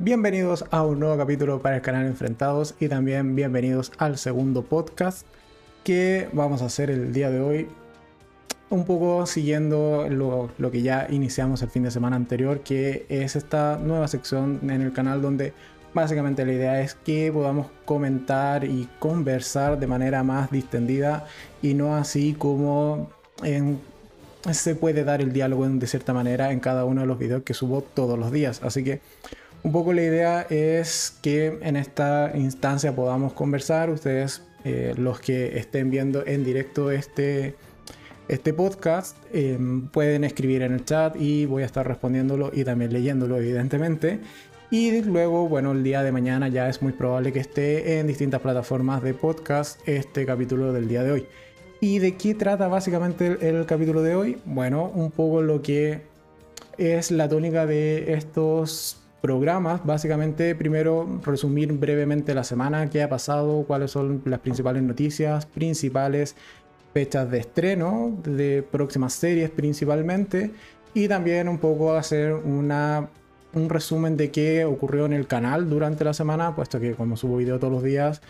Bienvenidos a un nuevo capítulo para el canal Enfrentados y también bienvenidos al segundo podcast que vamos a hacer el día de hoy. Un poco siguiendo lo, lo, que ya iniciamos el fin de semana anterior, que es esta nueva sección en el canal donde básicamente la idea es que podamos comentar y conversar de manera más distendida y no así como en, se puede dar el diálogo de cierta manera en cada uno de los videos que subo todos los días. Así que un poco la idea es que en esta instancia podamos conversar, ustedes eh, los que estén viendo en directo este, este podcast em, pueden escribir en el chat y voy a estar respondiéndolo y también leyéndolo evidentemente. Y luego, bueno, el día de mañana ya es muy probable que esté en distintas plataformas de podcast este capítulo del día de hoy. ¿Y de qué trata básicamente el, el capítulo de hoy? Bueno, un poco lo que es la tónica de estos programas, básicamente primero resumir brevemente la semana que ha pasado, cuáles son las principales noticias, principales fechas de estreno de próximas series principalmente y también un poco hacer una, un resumen de qué ocurrió en el canal durante la semana, puesto que como subo video todos los días,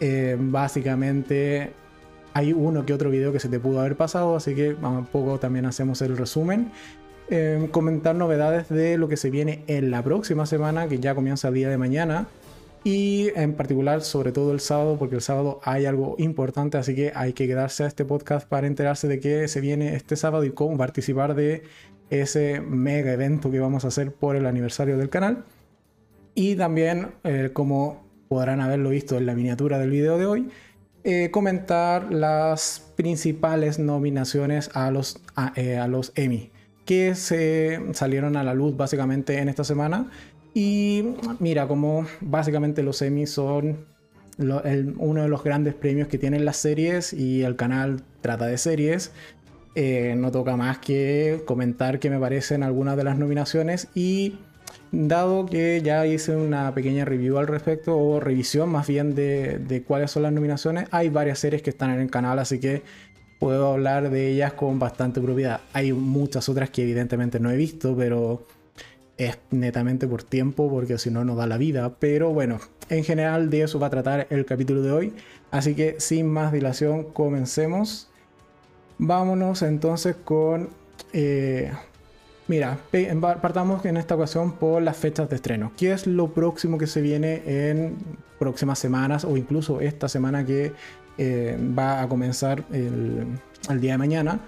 eh, básicamente hay uno que otro video que se te pudo haber pasado, así que un poco también hacemos el resumen Em, comentar novedades de lo que se viene en la próxima semana, que ya comienza el día de mañana. Y en particular, sobre todo el sábado, porque el sábado hay algo importante, así que hay que quedarse a este podcast para enterarse de qué se viene este sábado y cómo participar de ese mega evento que vamos a hacer por el aniversario del canal. Y también, eh, como podrán haberlo visto en la miniatura del video de hoy, eh, comentar las principales nominaciones a los, a eh, los Emmy que se salieron a la luz básicamente en esta semana. Y mira, como básicamente los Emmy son uno de los grandes premios que tienen las series y el canal trata de series, eh, no toca más que comentar que me parecen algunas de las nominaciones y dado que ya hice una pequeña review al respecto o revisión más bien de, de cuáles son las nominaciones, hay varias series que están en el canal, así que puedo hablar de ellas con bastante propiedad. Hay muchas otras que evidentemente no he visto, pero es netamente por tiempo, porque si no, no da la vida. Pero bueno, en general de eso va a tratar el capítulo de hoy. Así que sin más dilación, comencemos. Vámonos entonces con... Eh, mira, partamos en esta ocasión por las fechas de estreno. ¿Qué es lo próximo que se viene en próximas semanas o incluso esta semana que eh, va a comenzar el, día de mañana.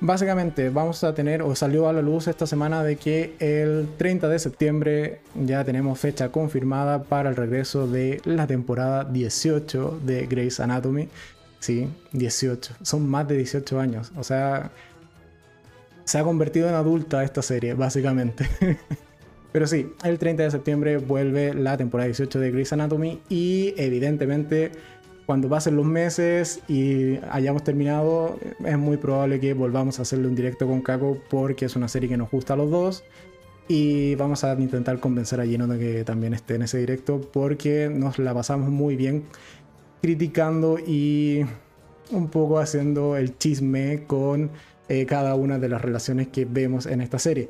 Básicamente vamos a tener, o salió a la luz esta semana de que el 30 de septiembre ya tenemos fecha confirmada para el regreso de la temporada 18 de Grey's Anatomy. Sí, 18. Son más de 18 años. O sea, se ha convertido en adulta esta serie, básicamente. Pero sí, el 30 de septiembre vuelve la temporada 18 de Grey's Anatomy y evidentemente cuando pasen los meses y hayamos terminado, es muy probable que volvamos a hacerle un directo con Kako porque es una serie que nos gusta a los dos. Y vamos a intentar convencer a Gino de que también esté en ese directo porque nos la pasamos muy bien criticando y un poco haciendo el chisme con eh, cada una de las relaciones que vemos en esta serie.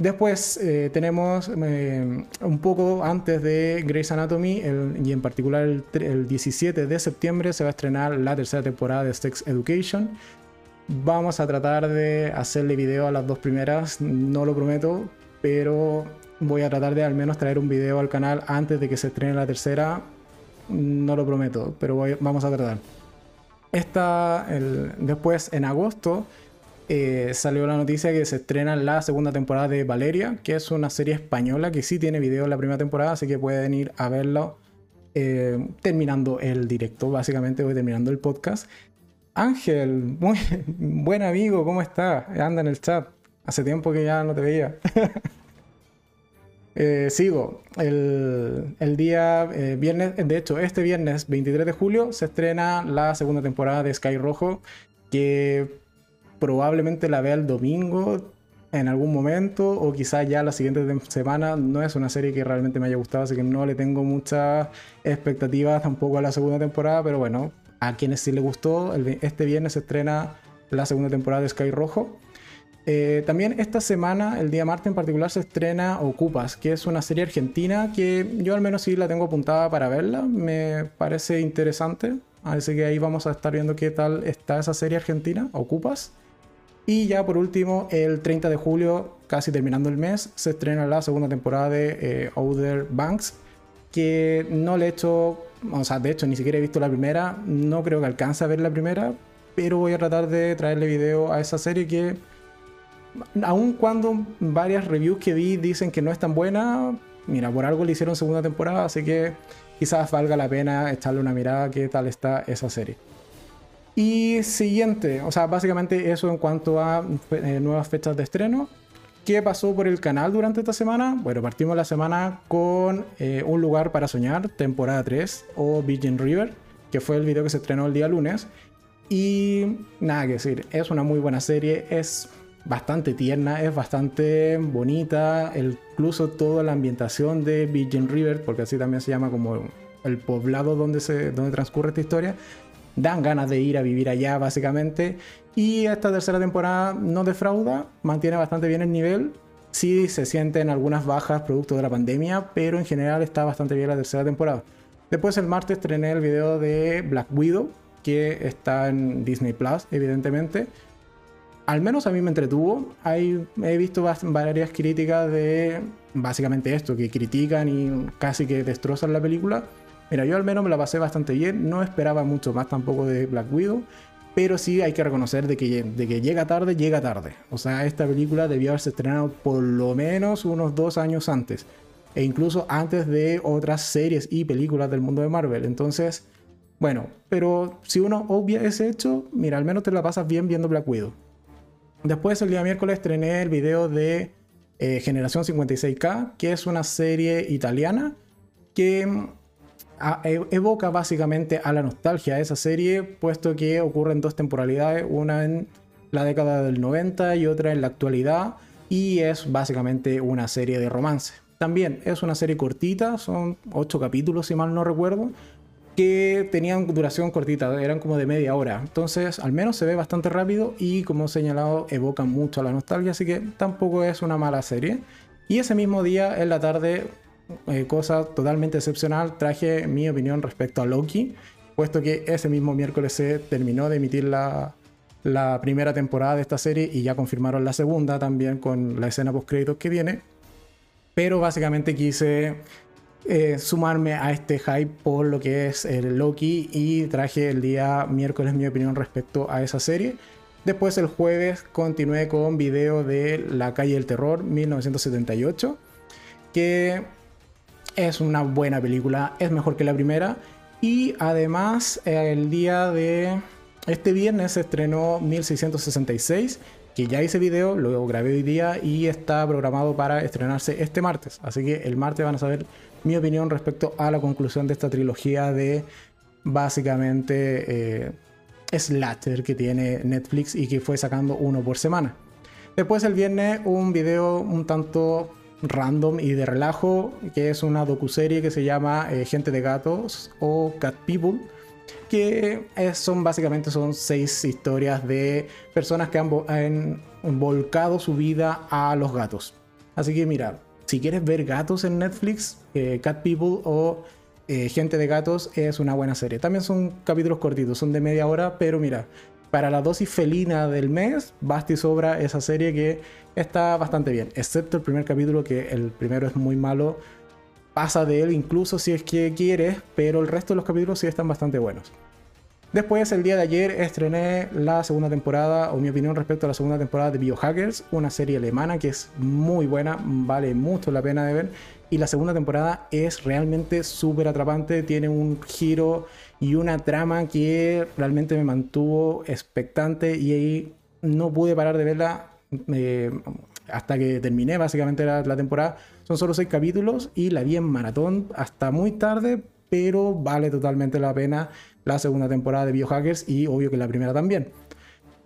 Después eh, tenemos eh, un poco antes de Grey's Anatomy y en particular el, 17 de septiembre se va a estrenar la tercera temporada de Sex Education. Vamos a tratar de hacerle video a las dos primeras, no lo prometo, pero voy a tratar de al menos traer un video al canal antes de que se estrene la tercera. No lo prometo, pero vamos a tratar. Esta, después en agosto eh, salió la noticia que se estrena la segunda temporada de Valeria, que es una serie española que sí tiene video en la primera temporada, así que pueden ir a verlo eh, terminando el directo, básicamente voy terminando el podcast. Ángel, muy buen amigo, ¿cómo está? Anda en el chat. Hace tiempo que ya no te veía. Eh, sigo. El, el día viernes, de hecho, este viernes 23 de julio se estrena la segunda temporada de Sky Rojo, que probablemente la vea el domingo en algún momento o quizás ya la siguiente semana. No es una serie que realmente me haya gustado, así que no le tengo muchas expectativas tampoco a la segunda temporada, pero bueno, a quienes sí le gustó, este viernes se estrena la segunda temporada de Sky Rojo. Eh, también esta semana, el día martes en particular, se estrena Ocupas, que es una serie argentina que yo al menos sí la tengo apuntada para verla. Me parece interesante. Así que ahí vamos a estar viendo qué tal está esa serie argentina, Ocupas. Y ya por último, el 30 de julio, casi terminando el mes, se estrena la segunda temporada de eh, Banks, que no le he hecho, o sea, de hecho ni siquiera he visto la primera, no creo que alcance a ver la primera, pero voy a tratar de traerle video a esa serie que, aun cuando varias reviews que vi dicen que no es tan buena, mira, por algo le hicieron segunda temporada, así que quizás valga la pena echarle una mirada qué tal está esa serie. Y siguiente, o sea, básicamente eso en cuanto a eh, nuevas fechas de estreno. ¿Qué pasó por el canal durante esta semana? Bueno, partimos la semana con eh, Un lugar para soñar, temporada 3, o Virgin River, que fue el video que se estrenó el día lunes. Y nada que decir, es una muy buena serie, es bastante tierna, es bastante bonita, incluso toda la ambientación de Virgin River, porque así también se llama como el poblado donde, se, donde transcurre esta historia, dan ganas de ir a vivir allá básicamente. Y esta tercera temporada no defrauda, mantiene bastante bien el nivel. Sí se sienten algunas bajas producto de la pandemia, pero en general está bastante bien la tercera temporada. Después el martes estrené el video de Black Widow, que está en Disney Plus, evidentemente. Al menos a mí me entretuvo. He visto varias críticas de básicamente esto, que critican y casi que destrozan la película. Mira, yo al menos me la pasé bastante bien, no esperaba mucho más tampoco de Black Widow, pero sí hay que reconocer de que, de que llega tarde, llega tarde. O sea, esta película debió haberse estrenado por lo menos unos dos años antes, e incluso antes de otras series y películas del mundo de Marvel. Entonces, bueno, pero si uno obvia ese hecho, mira, al menos te la pasas bien viendo Black Widow. Después, el día miércoles, estrené el video de eh, Generación 56K, que es una serie italiana que e, evoca básicamente a la nostalgia de esa serie, puesto que ocurre en dos temporalidades, una en la década del 90 y otra en la actualidad, y es básicamente una serie de romance. También es una serie cortita, son ocho capítulos si mal no recuerdo, que tenían duración cortita, eran como de media hora. Entonces, al menos se ve bastante rápido y como he señalado, evoca mucho a la nostalgia, así que tampoco es una mala serie. Y ese mismo día, en la tarde, eh, cosa totalmente excepcional, traje mi opinión respecto a Loki, puesto que ese mismo miércoles se terminó de emitir la, la primera temporada de esta serie y ya confirmaron la segunda también con la escena post créditos que viene. Pero básicamente quise eh, sumarme a este hype por lo que es el Loki y traje el día miércoles mi opinión respecto a esa serie. Después el jueves continué con video de La calle del terror 1978, que es una buena película, es mejor que la primera. Y además, el día de este viernes se estrenó 1666, que ya hice video, lo grabé hoy día y está programado para estrenarse este martes. Así que el martes van a saber mi opinión respecto a la conclusión de esta trilogía de básicamente eh, Slatter que tiene Netflix y que fue sacando uno por semana. Después el viernes un video un tanto random y de relajo, que es una docuserie que se llama eh, Gente de Gatos o Cat People, que son básicamente son seis historias de personas que han, volcado su vida a los gatos. Así que mira, si quieres ver gatos en Netflix, eh, Cat People o eh, Gente de Gatos es una buena serie. También son capítulos cortitos, son de media hora, pero mira, para la dosis felina del mes, basta y sobra esa serie que está bastante bien, excepto el primer capítulo que el primero es muy malo, pasa de él incluso si es que quieres, pero el resto de los capítulos sí están bastante buenos. Después, el día de ayer, estrené la segunda temporada, o mi opinión respecto a la segunda temporada de Biohackers, una serie alemana que es muy buena, vale mucho la pena de ver. Y la segunda temporada es realmente súper atrapante, tiene un giro y una trama que realmente me mantuvo expectante y ahí no pude parar de verla eh, hasta que terminé básicamente la, temporada. Son solo seis capítulos y la vi en maratón hasta muy tarde, pero vale totalmente la pena la segunda temporada de Biohackers y obvio que la primera también.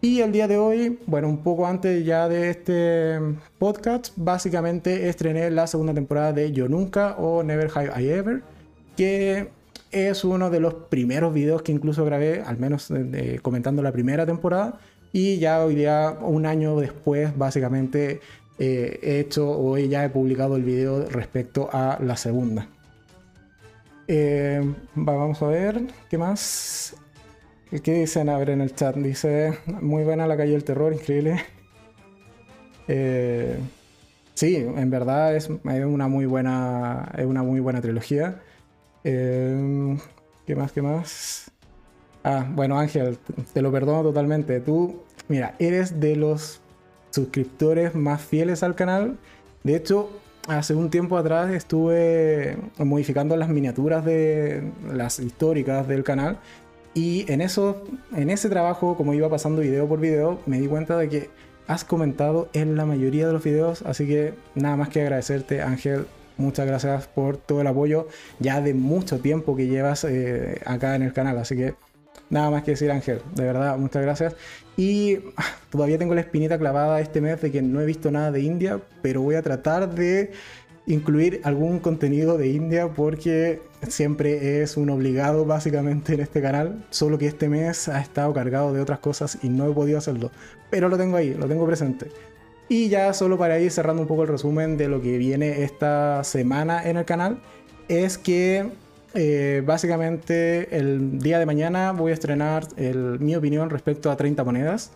Y el día de hoy, bueno, un poco antes ya de este podcast, básicamente estrené la segunda temporada de Yo Nunca o Never Have I Ever, que es uno de los primeros videos que incluso grabé, al menos comentando la primera temporada, Y ya hoy día, un año después, básicamente eh, he hecho o ya he publicado el video respecto a la segunda. Eh, vamos a ver, ¿qué más? ¿Qué dicen a ver en el chat? Dice, muy buena la calle del terror, increíble. Eh, sí, en verdad es, una muy buena, es una muy buena trilogía. ¿Qué más? ¿Qué más? Ah, bueno, Ángel, te lo perdono totalmente. Tú, mira, eres de los suscriptores más fieles al canal. De hecho, hace un tiempo atrás estuve modificando las miniaturas de las históricas del canal y en eso, en ese trabajo, como iba pasando video por video, me di cuenta de que has comentado en la mayoría de los videos, así que nada más que agradecerte, Ángel. Muchas gracias por todo el apoyo ya de mucho tiempo que llevas eh, acá en el canal, así que nada más que decir, Ángel. De verdad, muchas gracias. Y todavía tengo la espinita clavada este mes de que no he visto nada de India, pero voy a tratar de incluir algún contenido de India porque siempre es un obligado básicamente en este canal, solo que este mes ha estado cargado de otras cosas y no he podido hacerlo, pero lo tengo ahí, lo tengo presente. Y ya solo para ir cerrando un poco el resumen de lo que viene esta semana en el canal, es que eh, básicamente el día de mañana voy a estrenar mi opinión respecto a 30 monedas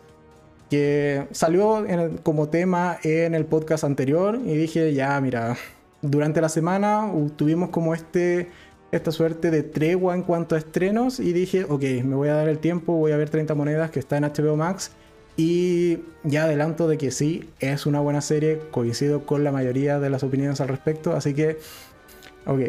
que salió como tema en el podcast anterior y dije, ya, mira, durante la semana tuvimos como este, esta suerte de tregua en cuanto a estrenos y dije, ok, me voy a dar el tiempo, voy a ver 30 monedas que está en HBO Max y ya adelanto de que sí, es una buena serie, coincido con la mayoría de las opiniones al respecto, así que, ok.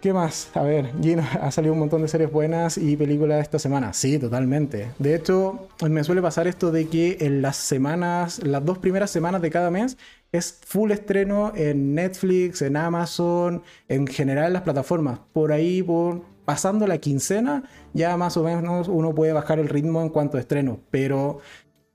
¿Qué más? A ver, Gino, ha salido un montón de series buenas y películas esta semana. Sí, totalmente. De hecho, me suele pasar esto de que en las semanas, las dos primeras semanas de cada mes, es full estreno en Netflix, en Amazon, en general en las plataformas. Por ahí, por pasando la quincena, ya más o menos uno puede bajar el ritmo en cuanto a estreno. Pero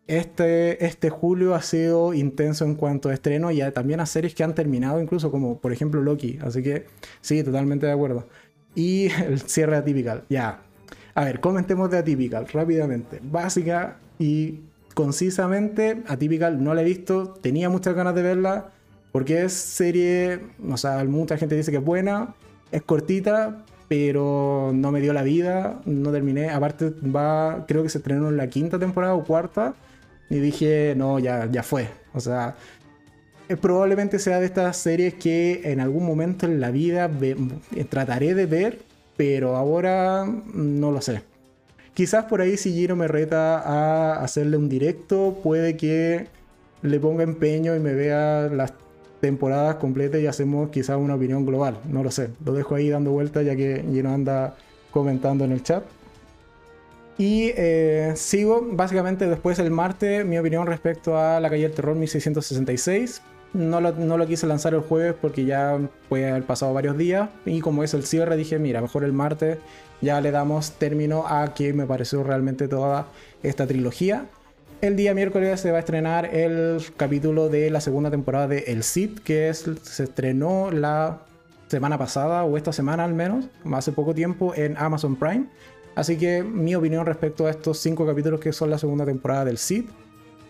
este, este julio ha sido intenso en cuanto a estreno y también a series que han terminado, incluso como por ejemplo Loki. Así que sí, totalmente de acuerdo. Y el cierre Atypical, ya. A ver, comentemos de Atypical rápidamente. Básica y concisamente, Atypical no la he visto, tenía muchas ganas de verla, porque es serie, o sea, mucha gente dice que es buena, es cortita, pero no me dio la vida, no terminé, aparte va, creo que se estrenó en la quinta temporada o cuarta, y dije, no, ya, ya fue, o sea, eh, probablemente sea de estas series que en algún momento en la vida trataré de ver, pero ahora no lo sé. Quizás por ahí si Giro me reta a hacerle un directo, puede que le ponga empeño y me vea las temporadas completas y hacemos quizás una opinión global. No lo sé. Lo dejo ahí dando vueltas ya que Gino anda comentando en el chat. Y eh, sigo básicamente después el martes mi opinión respecto a la calle del terror 1666. No lo, no lo, quise lanzar el jueves porque ya puede haber pasado varios días. Y como es el cierre, dije, mira, mejor el martes ya le damos término a que me pareció realmente toda esta trilogía. El día miércoles se va a estrenar el capítulo de la segunda temporada de El Cid, que es, se estrenó la semana pasada, o esta semana al menos, hace poco tiempo, en Amazon Prime. Así que mi opinión respecto a estos cinco capítulos que son la segunda temporada del Cid.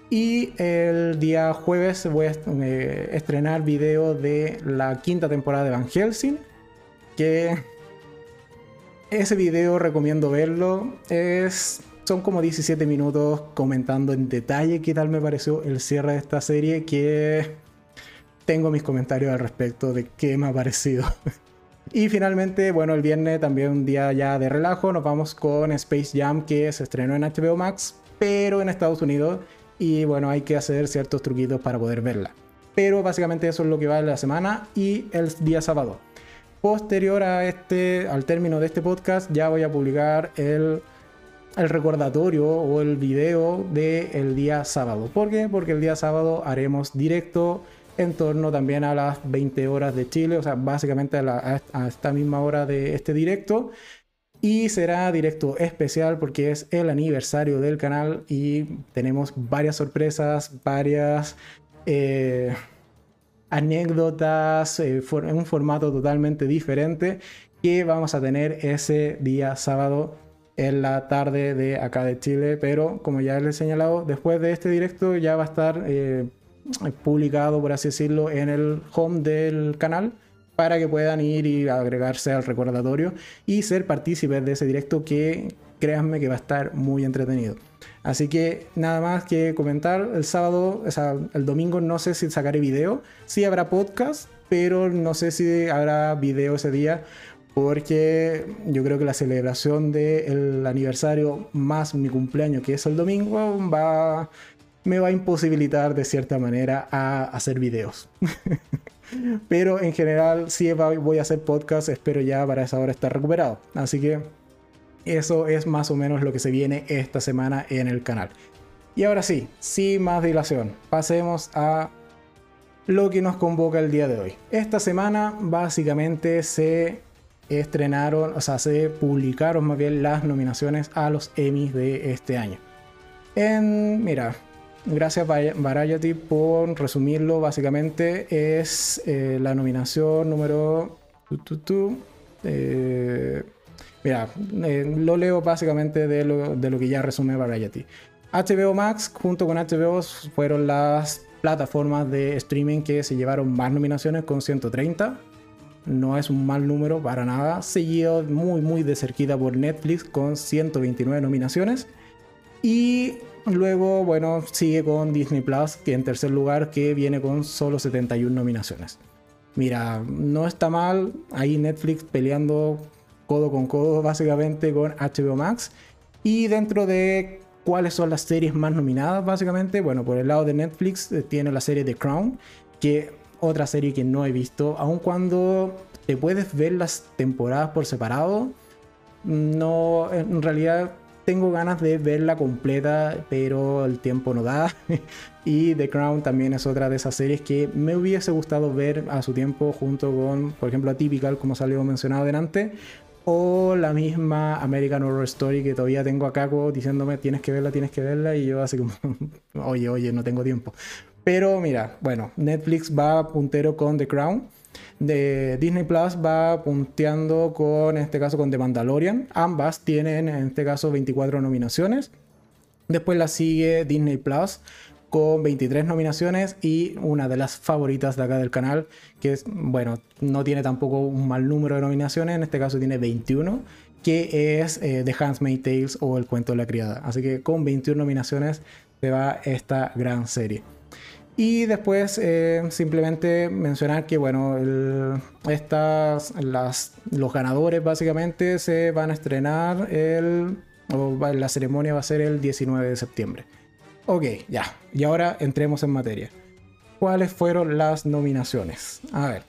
Y el día jueves voy a eh, estrenar video de la quinta temporada de Van Helsing, que ese video recomiendo verlo. Es, son como 17 minutos comentando en detalle qué tal me pareció el cierre de esta serie. Que tengo mis comentarios al respecto de qué me ha parecido. y finalmente, bueno, el viernes también un día ya de relajo. Nos vamos con Space Jam que se estrenó en HBO Max, pero en Estados Unidos. Y bueno, hay que hacer ciertos truquitos para poder verla. Pero básicamente eso es lo que va en la semana y el día sábado posterior a este, al término de este podcast, ya voy a publicar el, el recordatorio o el video del día sábado. ¿Por qué? Porque el día sábado haremos directo en torno también a las 20 horas de Chile, o sea, básicamente a, a esta misma hora de este directo. Y será directo especial porque es el aniversario del canal y tenemos varias sorpresas, varias... Eh, anécdotas eh, en un formato totalmente diferente que vamos a tener ese día sábado en la tarde de acá de Chile, pero como ya les he señalado, después de este directo ya va a estar eh, publicado, por así decirlo, en el home del canal para que puedan ir y agregarse al recordatorio y ser partícipes de ese directo que créanme que va a estar muy entretenido. Así que nada más que comentar, el sábado, o sea, el domingo no sé si sacaré video, sí habrá podcast, pero no sé si habrá video ese día porque yo creo que la celebración del aniversario más mi cumpleaños, que es el domingo, va, me va a imposibilitar de cierta manera a hacer videos. Pero en general sí voy a hacer podcast, espero ya para esa hora estar recuperado. Así que eso es más o menos lo que se viene esta semana en el canal. Y ahora sí, sin más dilación, pasemos a lo que nos convoca el día de hoy. Esta semana básicamente se estrenaron, o sea, se publicaron más bien las nominaciones a los Emmys de este año. En, mira, gracias Variety por resumirlo, básicamente es eh, la nominación número... Eh, mira, eh, lo leo básicamente de lo, de lo que ya resume Variety. HBO Max junto con HBO fueron las plataformas de streaming que se llevaron más nominaciones con 130 no es un mal número para nada, seguido muy muy de cerquita por Netflix con 129 nominaciones. Y luego, bueno, sigue con Disney Plus, que en tercer lugar, que viene con solo 71 nominaciones. Mira, no está mal, ahí Netflix peleando codo con codo básicamente con HBO Max. Y dentro de cuáles son las series más nominadas básicamente, bueno, por el lado de Netflix eh, tiene la serie The Crown, que otra serie que no he visto, aun cuando te puedes ver las temporadas por separado, no, en realidad tengo ganas de verla completa, pero el tiempo no da. y The Crown también es otra de esas series que me hubiese gustado ver a su tiempo junto con, por ejemplo, Atypical, como salió mencionado delante, o la misma American Horror Story que todavía tengo acá diciéndome tienes que verla, tienes que verla, y yo así como, oye, oye, no tengo tiempo. Pero mira, bueno, Netflix va puntero con The Crown. De Disney Plus va punteando con, en este caso, con The Mandalorian. Ambas tienen, en este caso, 24 nominaciones. Después la sigue Disney Plus con 23 nominaciones y una de las favoritas de acá del canal, que es, bueno, no tiene tampoco un mal número de nominaciones, en este caso tiene 21, que es eh, The Handmaid's Tales o El cuento de la criada. Así que con 21 nominaciones se va esta gran serie. Y después eh, simplemente mencionar que bueno, estas, los ganadores básicamente se van a estrenar el, la ceremonia va a ser el 19 de septiembre. Ok, ya. Y ahora entremos en materia. ¿Cuáles fueron las nominaciones? A ver.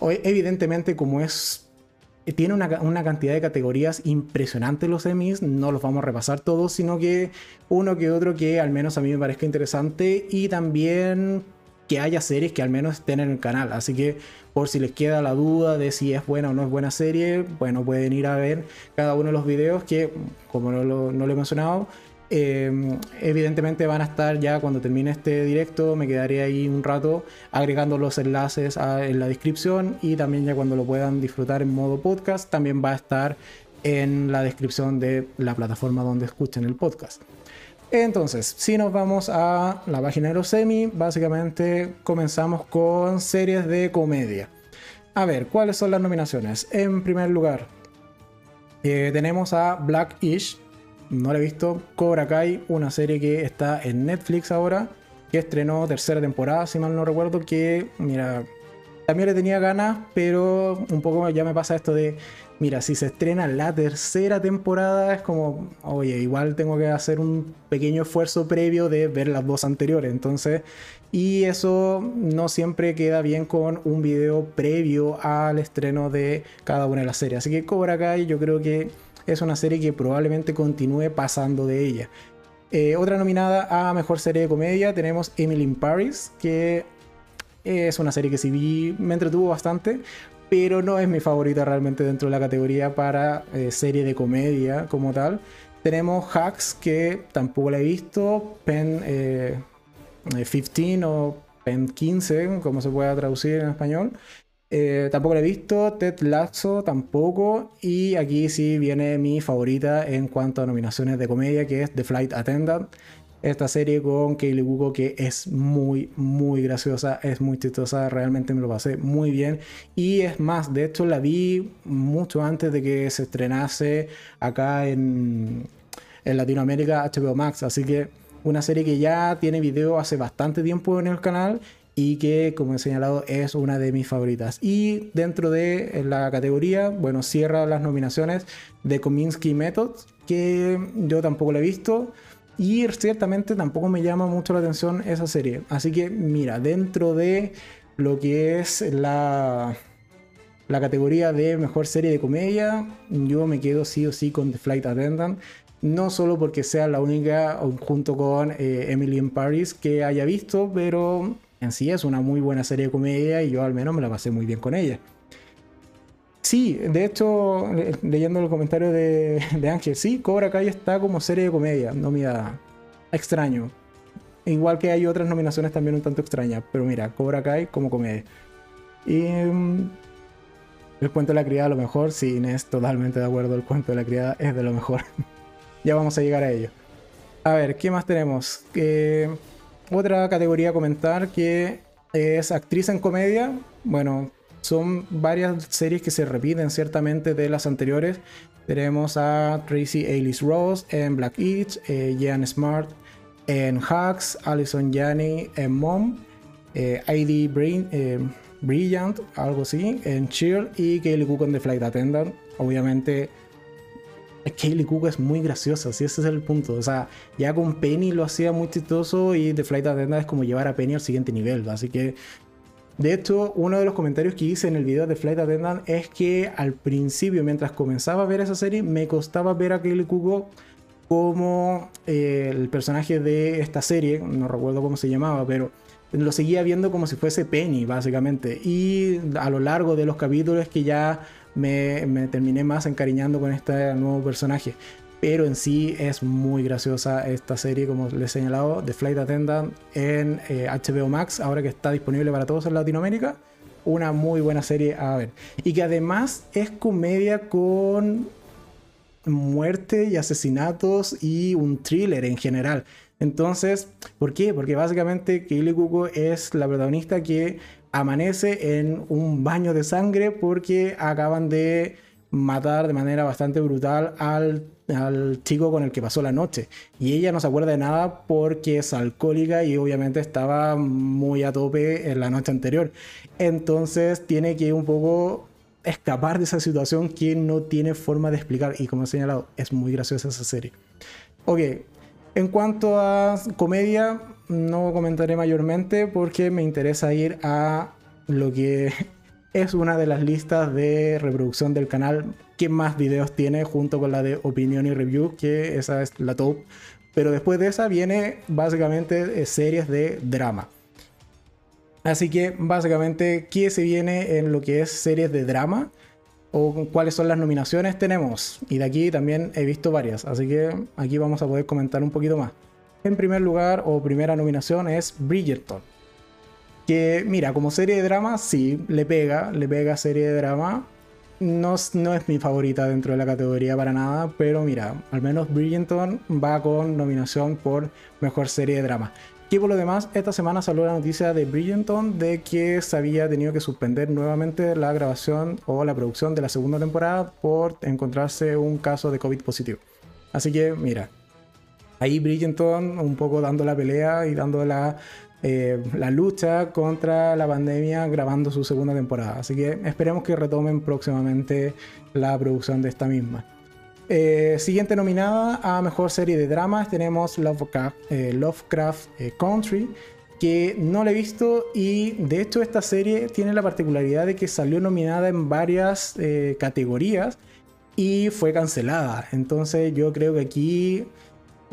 Hoy, evidentemente, como es tiene una, cantidad de categorías impresionantes los Emmys, no los vamos a repasar todos, sino que uno que otro que al menos a mí me parezca interesante y también que haya series que al menos estén en el canal. Así que por si les queda la duda de si es buena o no es buena serie, bueno, pueden ir a ver cada uno de los videos que, como no lo he mencionado, Em, evidentemente van a estar ya cuando termine este directo, me quedaré ahí un rato agregando los enlaces en la descripción y también ya cuando lo puedan disfrutar en modo podcast, también va a estar en la descripción de la plataforma donde escuchen el podcast. Entonces, si nos vamos a la página de los semi, básicamente comenzamos con series de comedia. A ver, ¿cuáles son las nominaciones? En primer lugar, eh, tenemos a Black-ish, no la he visto. Cobra Kai, una serie que está en Netflix ahora, que estrenó tercera temporada, si mal no recuerdo, que, mira, también le tenía ganas, pero un poco ya me pasa esto de, mira, si se estrena la tercera temporada, es como, oye, igual tengo que hacer un pequeño esfuerzo previo de ver las dos anteriores, entonces, y eso no siempre queda bien con un video previo al estreno de cada una de las series. Así que Cobra Kai, yo creo que es una serie que probablemente continúe pasando de ella. Eh, otra nominada a Mejor Serie de Comedia tenemos Emily in Paris, que es una serie que sí vi, me entretuvo bastante, pero no es mi favorita realmente dentro de la categoría para eh, serie de comedia como tal. Tenemos Hacks, que tampoco la he visto, Pen 15 eh, o Pen 15, como se pueda traducir en español. Eh, tampoco la he visto, Ted Lasso tampoco, y aquí sí viene mi favorita en cuanto a nominaciones de comedia, que es The Flight Attendant. Esta serie con Kaylee Cuoco que es muy, muy graciosa, es muy chistosa, realmente me lo pasé muy bien. Y es más, de hecho la vi mucho antes de que se estrenase acá en, en Latinoamérica HBO Max, así que una serie que ya tiene video hace bastante tiempo en el canal y que, como he señalado, es una de mis favoritas. Y dentro de la categoría, bueno, cierra las nominaciones de Kominsky Method, que yo tampoco la he visto. Y ciertamente tampoco me llama mucho la atención esa serie. Así que mira, dentro de lo que es la, la categoría de mejor serie de comedia, yo me quedo sí o sí con The Flight Attendant. No solo porque sea la única, junto con eh, Emily in Paris, que haya visto, pero en sí es una muy buena serie de comedia y yo al menos me la pasé muy bien con ella. Sí, de hecho, leyendo el comentario de, Ángel, sí, Cobra Kai está como serie de comedia, no mira, extraño. Igual que hay otras nominaciones también un tanto extrañas, pero mira, Cobra Kai como comedia. Y mm, el cuento de la criada, a lo mejor, sí, Inés, totalmente de acuerdo, el cuento de la criada es de lo mejor. ya vamos a llegar a ello. A ver, ¿qué más tenemos? Eh, otra categoría a comentar que es actriz en comedia. Bueno, son varias series que se repiten ciertamente de las anteriores. Tenemos a Tracy Ellis Ross en Black Eats, eh, Smart en Hacks, Alison Janney en Mom, eh, ID eh, Brilliant, algo así, en Cheer y Kaylee Cook en The Flight Attendant. Obviamente, Kaylee Cook es muy graciosa, sí, ese es el punto. O sea, ya con Penny lo hacía muy chistoso y The Flight Attendant es como llevar a Penny al siguiente nivel. Así que de hecho, uno de los comentarios que hice en el video de Flight Attendant es que al principio, mientras comenzaba a ver esa serie, me costaba ver a Kelly Kuko como eh, el personaje de esta serie, no recuerdo cómo se llamaba, pero lo seguía viendo como si fuese Penny, básicamente. Y a lo largo de los capítulos que ya me, terminé más encariñando con este nuevo personaje pero en sí es muy graciosa esta serie, como les he señalado, The Flight Attendant en HBO eh, Max, ahora que está disponible para todos en Latinoamérica. Una muy buena serie a ver. Y que además es comedia con muerte y asesinatos y un thriller en general. Entonces, ¿por qué? Porque básicamente Kaylee Cuoco es la protagonista que amanece en un baño de sangre porque acaban de matar de manera bastante brutal al al chico con el que pasó la noche. Y ella no se acuerda de nada porque es alcohólica y obviamente estaba muy a tope en la noche anterior. Entonces tiene que un poco escapar de esa situación que no tiene forma de explicar. Y como he señalado, es muy graciosa esa serie. Ok, en cuanto a comedia, no comentaré mayormente porque me interesa ir a lo que es una de las listas de reproducción del canal que más videos tiene junto con la de opinión y review, que esa es la top. Pero después de esa viene básicamente eh, series de drama. Así que básicamente, ¿qué se viene en lo que es series de drama? ¿O cuáles son las nominaciones? Tenemos. Y de aquí también he visto varias. Así que aquí vamos a poder comentar un poquito más. En primer lugar, o primera nominación es Bridgerton. Que mira, como serie de drama, sí, le pega, le pega serie de drama. No, no es mi favorita dentro de la categoría para nada, pero mira, al menos Bridgerton va con nominación por mejor serie de drama. Y por lo demás, esta semana salió la noticia de Bridgerton de que se había tenido que suspender nuevamente la grabación o la producción de la segunda temporada por encontrarse un caso de COVID positivo. Así que mira, ahí Bridgerton un poco dando la pelea y dando la eh, la lucha contra la pandemia grabando su segunda temporada. Así que esperemos que retomen próximamente la producción de esta misma. Eh, siguiente nominada a mejor serie de dramas tenemos Lovecraft, eh, Lovecraft Country, que no la he visto y de hecho esta serie tiene la particularidad de que salió nominada en varias categorías y fue cancelada. Entonces yo creo que aquí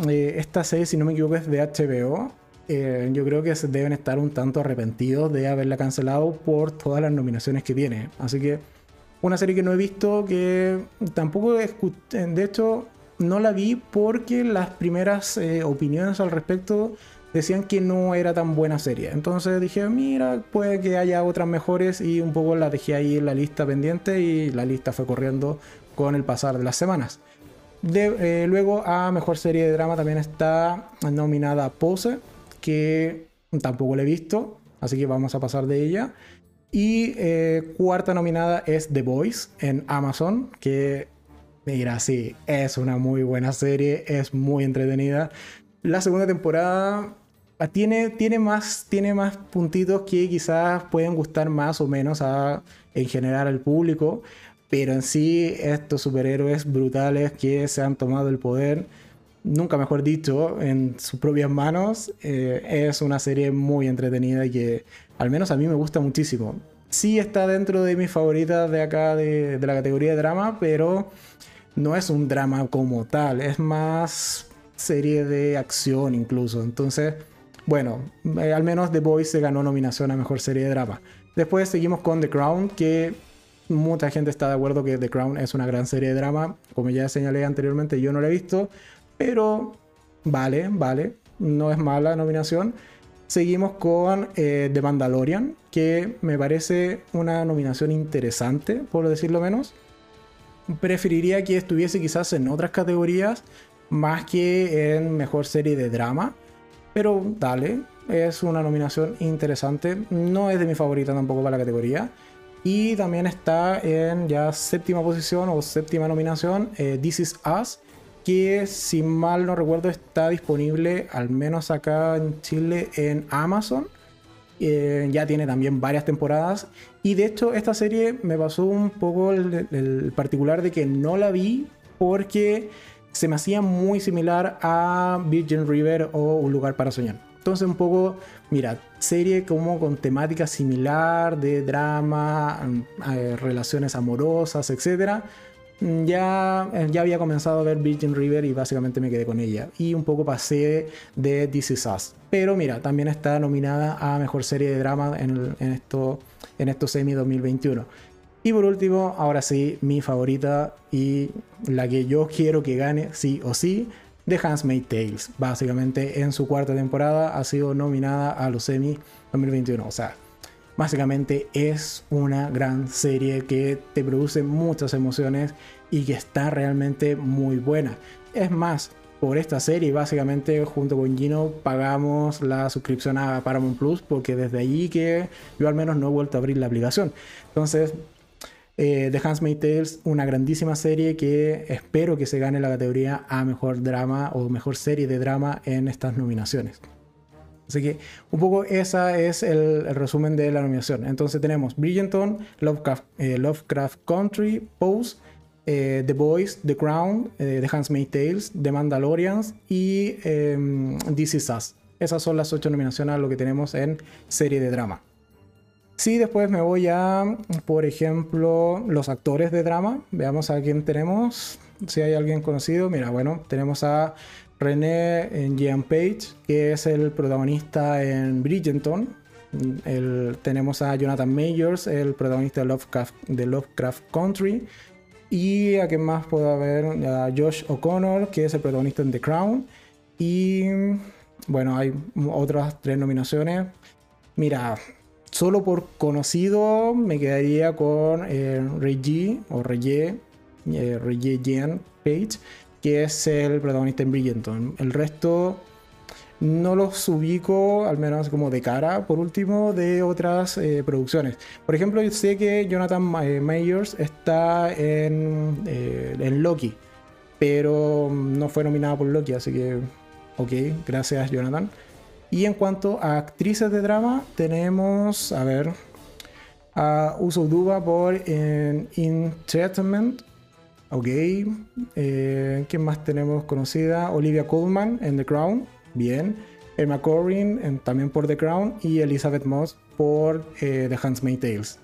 esta serie, si no me equivoco, es de HBO eh, yo creo que se deben estar un tanto arrepentidos de haberla cancelado por todas las nominaciones que tiene. Así que una serie que no he visto, que tampoco de hecho no la vi porque las primeras eh, opiniones al respecto decían que no era tan buena serie. Entonces dije, mira, puede que haya otras mejores y un poco la dejé ahí en la lista pendiente y la lista fue corriendo con el pasar de las semanas. De, eh, luego a mejor serie de drama también está nominada Pose, que tampoco la he visto, así que vamos a pasar de ella. Y eh, cuarta nominada es The Voice en Amazon, que mira, sí, es una muy buena serie, es muy entretenida. La segunda temporada ah, tiene, tiene, más, tiene más puntitos que quizás pueden gustar más o menos a, en general al público, pero en sí estos superhéroes brutales que se han tomado el poder, nunca mejor dicho, en sus propias manos, eh, es una serie muy entretenida y que al menos a mí me gusta muchísimo. Sí está dentro de mis favoritas de acá de, la categoría de drama, pero no es un drama como tal, es más serie de acción incluso. Entonces, bueno, eh, al menos The Boys se ganó nominación a Mejor Serie de Drama. Después seguimos con The Crown, que mucha gente está de acuerdo que The Crown es una gran serie de drama. Como ya señalé anteriormente, yo no la he visto, pero vale, vale, no es mala nominación. Seguimos con eh, The Mandalorian, que me parece una nominación interesante, por decirlo menos. Preferiría que estuviese quizás en otras categorías, más que en mejor serie de drama. Pero dale, es una nominación interesante. No es de mi favorita tampoco para la categoría. Y también está en ya séptima posición o séptima nominación, eh, This Is Us, que si mal no recuerdo está disponible al menos acá en Chile en Amazon. Eh, ya tiene también varias temporadas. Y de hecho esta serie me pasó un poco el, particular de que no la vi porque se me hacía muy similar a Virgin River o Un lugar para soñar. Entonces un poco, mira, serie como con temática similar de drama, mm, eh, relaciones amorosas, etcétera Mm, ya, eh, ya había comenzado a ver Virgin River y básicamente me quedé con ella. Y un poco pasé de This Is Us. Pero mira, también está nominada a Mejor Serie de Drama en, en, esto, en estos semi 2021. Y por último, ahora sí, mi favorita y la que yo quiero que gane sí o sí, The Handmaid's Tales. Básicamente en su cuarta temporada ha sido nominada a los semi 2021. O sea, Básicamente es una gran serie que te produce muchas emociones y que está realmente muy buena. Es más, por esta serie, básicamente junto con Gino pagamos la suscripción a Paramount Plus porque desde allí que yo al menos no he vuelto a abrir la aplicación. Entonces, eh, The Handmaid's Tales, una grandísima serie que espero que se gane la categoría a mejor drama o mejor serie de drama en estas nominaciones. Así que un poco ese es el, resumen de la nominación. Entonces tenemos Bridgerton, Lovecraft, eh, Lovecraft Country, Pose, eh, The Boys, The Crown, eh, The Handmaid's Tales, The Mandalorians y em, This Is Us. Esas son las ocho nominaciones a lo que tenemos en serie de drama. Si después me voy a, por ejemplo, los actores de drama. Veamos a quién tenemos. Si hay alguien conocido. Mira, bueno, tenemos a René Jean Page, que es el protagonista en Bridgerton. tenemos a Jonathan Majors, el protagonista de Lovecraft, de Lovecraft Country. Y a quien más puedo ver, a Josh O'Connor, que es el protagonista en The Crown. Y bueno, hay otras tres nominaciones. Mira, solo por conocido me quedaría con eh, Reggie o Reggie, eh, Reggie Jean Page, que es el protagonista en Bridgerton. El resto no los ubico, al menos como de cara, por último, de otras eh, producciones. Por ejemplo, yo sé que Jonathan Mayers está en, eh, en, Loki, pero no fue nominado por Loki, así que, ok, gracias Jonathan. Y en cuanto a actrices de drama, tenemos, a ver, a Uso Duba por Entertainment, Ok. Eh, ¿Quién más tenemos conocida? Olivia Colman en The Crown. Bien. Emma Corrin también por The Crown. Y Elizabeth Moss por eh, The Handmaid's Tales.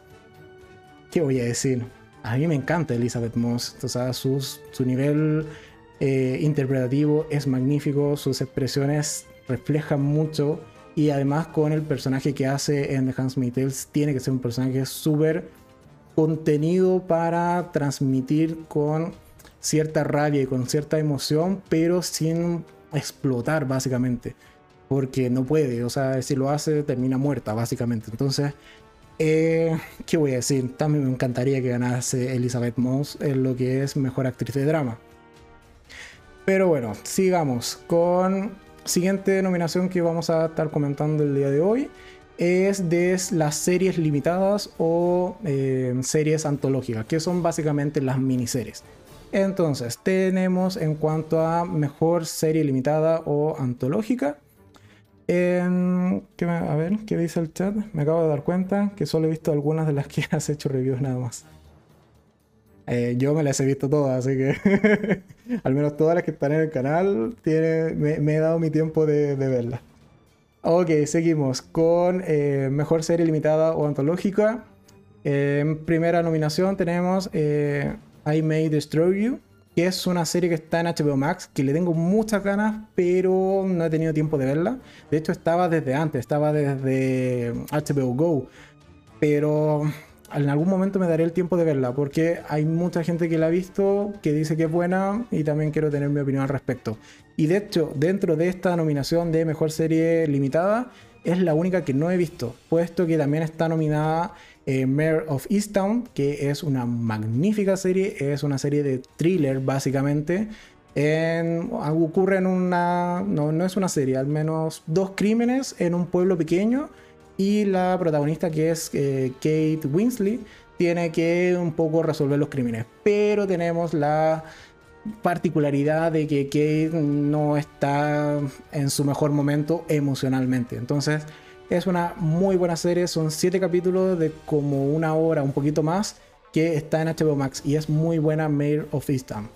¿Qué voy a decir? A mí me encanta Elizabeth Moss. O sea, su nivel eh, interpretativo es magnífico. Sus expresiones reflejan mucho. Y además con el personaje que hace en The Handmaid's Tales tiene que ser un personaje súper contenido para transmitir con cierta rabia y con cierta emoción, pero sin explotar básicamente. porque no puede, o sea, si lo hace termina muerta básicamente. Entonces, eh, ¿qué voy a decir? También me encantaría que ganase Elizabeth Moss en lo que es mejor actriz de drama. Pero bueno, sigamos con siguiente nominación que vamos a estar comentando el día de hoy es de las series limitadas o eh, series antológicas, que son básicamente las miniseries. Entonces, tenemos en cuanto a mejor serie limitada o antológica. a ver, ¿qué dice el chat? Me acabo de dar cuenta que solo he visto algunas de las que has hecho reviews nada más. Eh, yo me las he visto todas, así que al menos todas las que están en el canal me, he dado mi tiempo de, verlas. Ok, seguimos con eh, Mejor Serie Limitada o Antológica. En primera nominación tenemos eh, I May Destroy You, que es una serie que está en HBO Max, que le tengo muchas ganas, pero no he tenido tiempo de verla. De hecho, estaba desde antes, estaba desde HBO Go. Pero en algún momento me daré el tiempo de verla, porque hay mucha gente que la ha visto, que dice que es buena y también quiero tener mi opinión al respecto. Y de hecho, dentro de esta nominación de Mejor Serie Limitada, es la única que no he visto, puesto que también está nominada eh, Mayor of Easttown, que es una magnífica serie, es una serie de thriller básicamente. ocurre en una, no, no es una serie, al menos dos crímenes en un pueblo pequeño y la protagonista que es eh, Kate Winsley tiene que un poco resolver los crímenes. Pero tenemos la particularidad de que Kate no está en su mejor momento emocionalmente. Entonces es una muy buena serie, son siete capítulos de como una hora, un poquito más, que está en HBO Max y es muy buena Mayor of Eastham.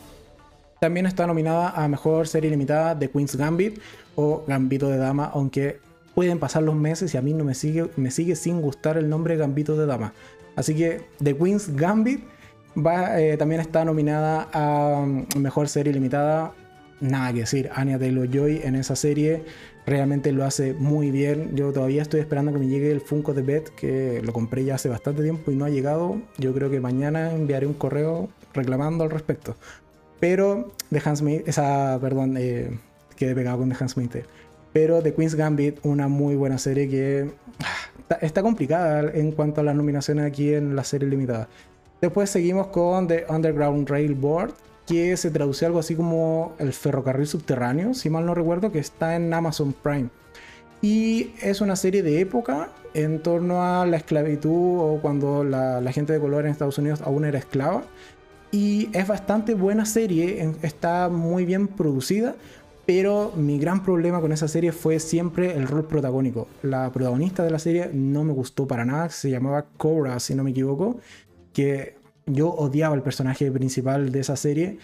También está nominada a Mejor Serie Limitada de Queen's Gambit o Gambito de Dama, aunque pueden pasar los meses y a mí no me sigue, me sigue sin gustar el nombre Gambito de Dama. Así que The Queen's Gambit eh, también está nominada a mm, Mejor Serie Limitada. Nada que decir, Anya Taylor-Joy en esa serie realmente lo hace muy bien. Yo todavía estoy esperando que me llegue el Funko de Beth, que lo compré ya hace bastante tiempo y no ha llegado. Yo creo que mañana enviaré un correo reclamando al respecto. Pero The Handsmaid, esa, perdón, eh, quedé pegado con The Handsmaid. Pero The Queen's Gambit, una muy buena serie que ah, está, complicada en cuanto a las nominaciones aquí en la serie limitada. Después seguimos con The Underground Railboard, que se traduce algo así como el ferrocarril subterráneo, si mal no recuerdo, que está en Amazon Prime. Y es una serie de época en torno a la esclavitud o cuando la, la gente de color en Estados Unidos aún era esclava. Y es bastante buena serie, está muy bien producida, pero mi gran problema con esa serie fue siempre el rol protagónico. La protagonista de la serie no me gustó para nada, se llamaba Cobra, si no me equivoco, que yo odiaba el personaje principal de esa serie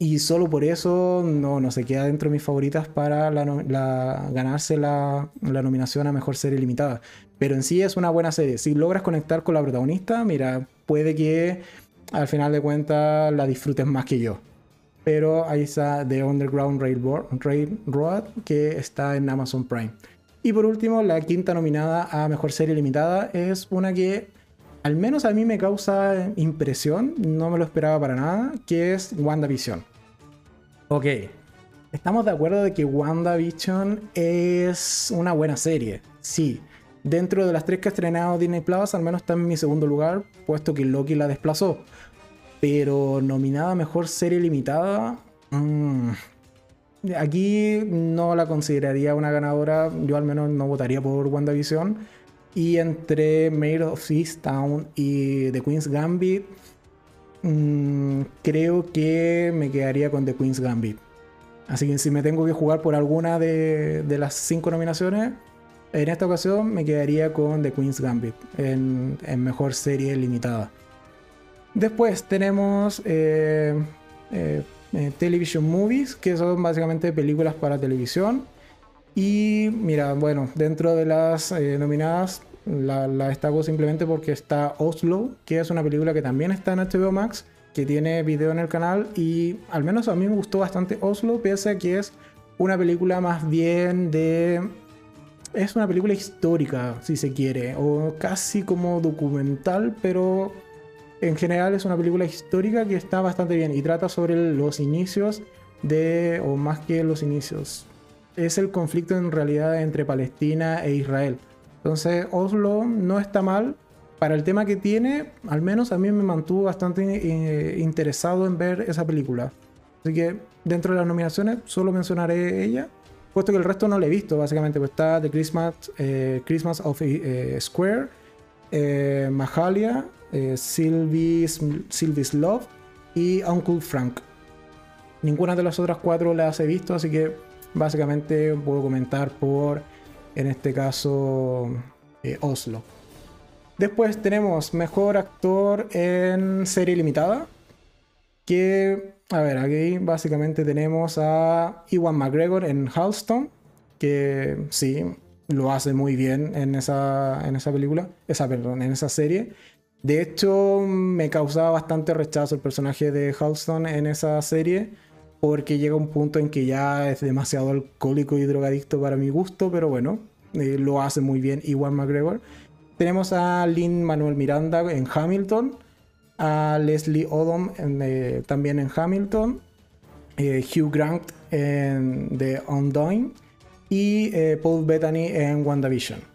y solo por eso no, no se queda dentro de mis favoritas para ganarse la, la, nominación a Mejor Serie Limitada. Pero en sí es una buena serie. Si logras conectar con la protagonista, mira, puede que al final de cuentas la disfrutes más que yo pero ahí está The Underground Railroad, que está en Amazon Prime. Y por último, la quinta nominada a Mejor Serie Limitada es una que al menos a mí me causa impresión, no me lo esperaba para nada, que es WandaVision. Ok, estamos de acuerdo de que WandaVision es una buena serie, sí. Dentro de las tres que ha estrenado Disney Plus, al menos está en mi segundo lugar, puesto que Loki la desplazó. Pero nominada mejor serie limitada. Mm, aquí no la consideraría una ganadora. Yo al menos no votaría por WandaVision. Y entre Mayor of Easttown y The Queen's Gambit. Mm, creo que me quedaría con The Queen's Gambit. Así que si me tengo que jugar por alguna de, las cinco nominaciones, en esta ocasión me quedaría con The Queen's Gambit en mejor serie limitada. Después tenemos eh, eh, eh, television movies, que son básicamente películas para televisión. Y mira, bueno, dentro de las nominadas la, destaco simplemente porque está Oslo, que es una película que también está en HBO Max, que tiene video en el canal y al menos a mí me gustó bastante Oslo, pese a que es una película más bien de... Es una película histórica, si se quiere, o casi como documental, pero en general es una película histórica que está bastante bien y trata sobre los inicios de, o más que los inicios, es el conflicto en realidad entre Palestina e Israel. Entonces Oslo no está mal. Para el tema que tiene, al menos a mí me mantuvo bastante eh, interesado en ver esa película. Así que dentro de las nominaciones solo mencionaré ella, puesto que el resto no la he visto, básicamente. Pues está The Christmas, eh, Christmas of eh, Square, Mahalia, Sylvie's, Sylvie's Love y Uncle Frank. Ninguna de las otras cuatro las he visto, así que básicamente puedo comentar por, en este caso, eh, Oslo. Después tenemos mejor actor en serie limitada. Que, a ver, aquí básicamente tenemos a Iwan McGregor en Halston. Que sí, lo hace muy bien en esa, en esa película. Esa, perdón, en esa serie. De hecho, me causaba bastante rechazo el personaje de Halston en esa serie porque llega un punto en que ya es demasiado alcohólico y drogadicto para mi gusto, pero bueno, eh, lo hace muy bien Iwan McGregor. Tenemos a Lynn Manuel Miranda en Hamilton, a Leslie Odom eh, también en Hamilton, eh, Hugh Grant en The Undying y Paul Bettany en WandaVision.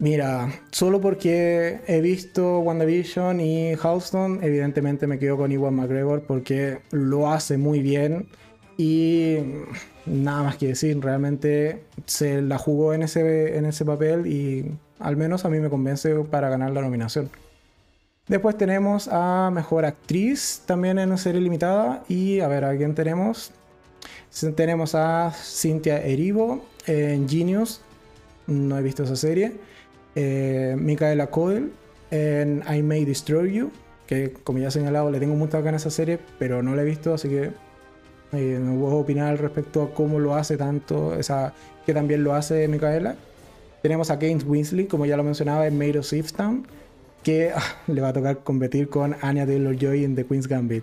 Mira, solo porque he visto WandaVision y Houston, evidentemente me quedo con Iwan McGregor porque lo hace muy bien y nada más que decir, realmente se la jugó en ese, en ese papel y al menos a mí me convence para ganar la nominación. Después tenemos a Mejor Actriz también en una serie limitada y a ver, ¿a quién tenemos? Tenemos a Cynthia Erivo en Genius, no he visto esa serie. Eh, Micaela Coel en I May Destroy You, que como ya he señalado le tengo muchas ganas a esa serie, pero no la he visto, así que eh, no puedo opinar respecto a cómo lo hace tanto, esa, que también lo hace Micaela. Tenemos a Kate Winsley, como ya lo mencionaba, en Made of Town, que ah, le va a tocar competir con Anya Taylor-Joy en The Queen's Gambit.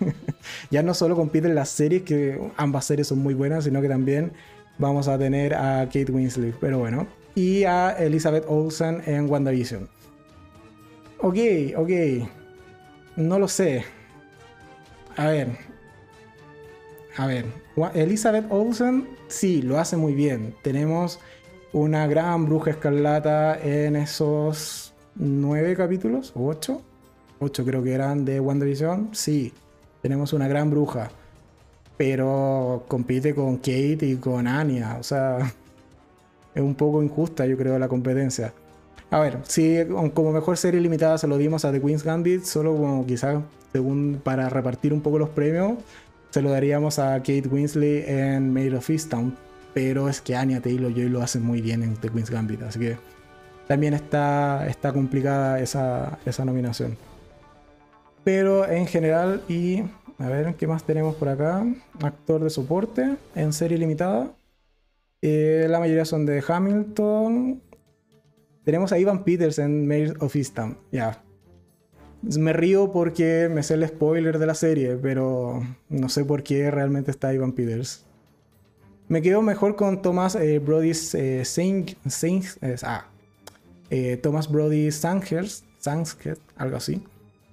ya no solo compite en las series, que ambas series son muy buenas, sino que también vamos a tener a Kate Winsley. Pero bueno, y a Elizabeth Olsen en WandaVision. Ok, ok. No lo sé. A ver. A ver. Elizabeth Olsen, sí, lo hace muy bien. Tenemos una gran bruja escarlata en esos nueve capítulos, o ocho. Ocho creo que eran de WandaVision. Sí, tenemos una gran bruja. Pero compite con Kate y con Anya. O sea, es un poco injusta, yo creo, la competencia. A ver, si como mejor serie limitada se lo dimos a The Queen's Gambit, solo como quizás según para repartir un poco los premios, se lo daríamos a Kate Winsley en Made of Easttown. Pero es que Anya Taylor-Joy lo hace muy bien en The Queen's Gambit, así que también está, está complicada esa, esa nominación. Pero en general, y a ver, ¿qué más tenemos por acá? Actor de soporte en serie limitada. Eh, la mayoría son de Hamilton. Tenemos a Ivan Peters en Mayor of Eastham. Ya. Me río porque me sé el spoiler de la serie, pero no sé por qué realmente está Ivan Peters. Me quedo mejor con Thomas eh, Brody eh, ah, Thomas Brody algo así,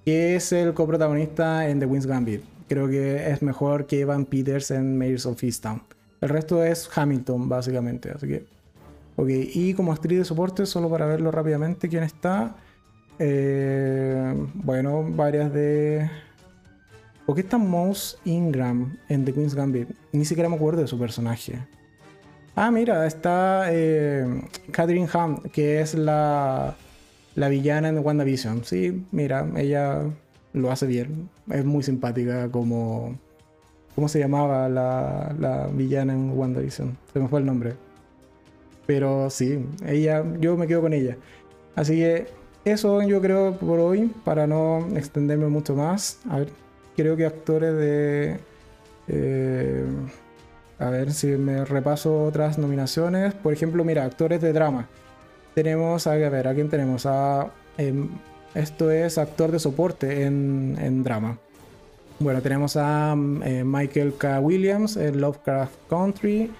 que es el coprotagonista en The Wings Gambit. Creo que es mejor que Ivan Peters en Mayors of Easttown. El resto es Hamilton, básicamente. Así que. Ok, y como actriz de soporte, solo para verlo rápidamente, ¿quién está? Eh, bueno, varias de. ¿Por qué está Mouse Ingram en The Queen's Gambit? Ni siquiera me acuerdo de su personaje. Ah, mira, está eh, Catherine Ham, que es la, la villana en WandaVision. Sí, mira, ella lo hace bien. Es muy simpática como ¿Cómo se llamaba la, villana en WandaVision? Se me fue el nombre. Pero sí, ella, yo me quedo con ella. Así que eso yo creo por hoy, para no extenderme mucho más. A ver, creo que actores de... Eh, a ver si me repaso otras nominaciones. Por ejemplo, mira, actores de drama. Tenemos, a ver, ¿a quién tenemos? A, em, esto es actor de soporte en, en drama. Bueno, tenemos a eh, Michael K. Williams en Lovecraft Country.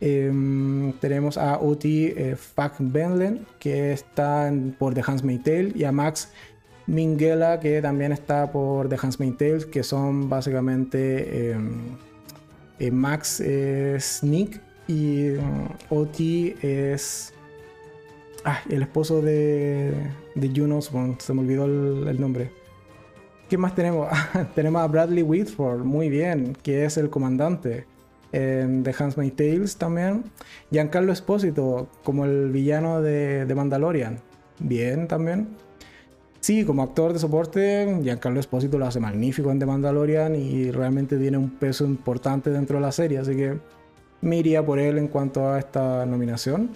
Em, tenemos a Uti eh, Benlen, que está por The Handmaid's Tale, y a Max Minghella, que también está por The Handmaid's Tale, que son básicamente em, Eh, Max es Nick y mm, Oti es ah, el esposo de, de Juno se me olvidó el, nombre. ¿Qué más tenemos? tenemos a Bradley Whitford, muy bien, que es el comandante en The Handmaid's Tales también. Giancarlo Espósito, como el villano de, de Mandalorian, bien también. Sí, como actor de soporte, Giancarlo Espósito lo hace magnífico en The Mandalorian y realmente tiene un peso importante dentro de la serie, así que me iría por él en cuanto a esta nominación.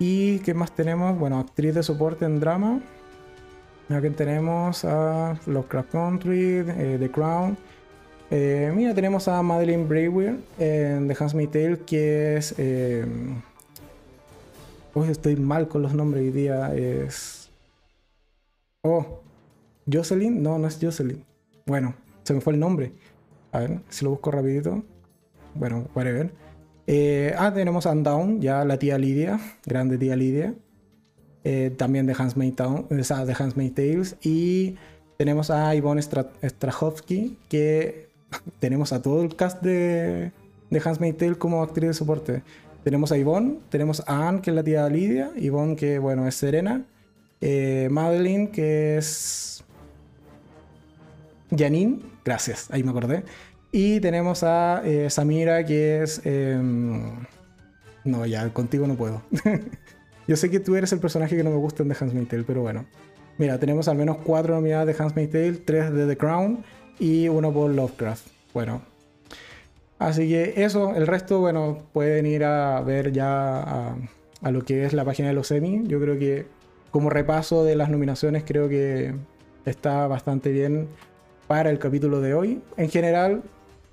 ¿Y qué más tenemos? Bueno, actriz de soporte en drama. Aquí tenemos a Lovecraft Country, eh, The Crown. Eh, mira, tenemos a Madeline Brewer en The Handmaid's Tale, que es... Eh, estoy mal con los nombres hoy día. Es... Oh, Jocelyn. No, no es Jocelyn. Bueno, se me fue el nombre. A ver, si lo busco rapidito. Bueno, ver. Eh, ah, tenemos Undown, ya la tía Lidia, grande tía Lidia. Eh, también de Handmaid's de Tales. Y tenemos a Ivonne Strahovski, que tenemos a todo el cast de, de Handmaid's Tale como actriz de soporte. Tenemos a Yvonne, tenemos a Anne, que es la tía Lidia, Yvonne, que bueno, es Serena, eh, Madeline, que es Janine, gracias, ahí me acordé. Y tenemos a eh, Samira, que es... Em, no, ya, contigo no puedo. Yo sé que tú eres el personaje que no me gusta en The Handmaid's Tale, pero bueno. Mira, tenemos al menos cuatro nominadas de Handmaid's Tale, tres de The Crown y uno por Lovecraft. Bueno. Así que eso, el resto, bueno, pueden ir a ver ya a, lo que es la página de los Emmy. Yo creo que como repaso de las nominaciones creo que está bastante bien para el capítulo de hoy. En general,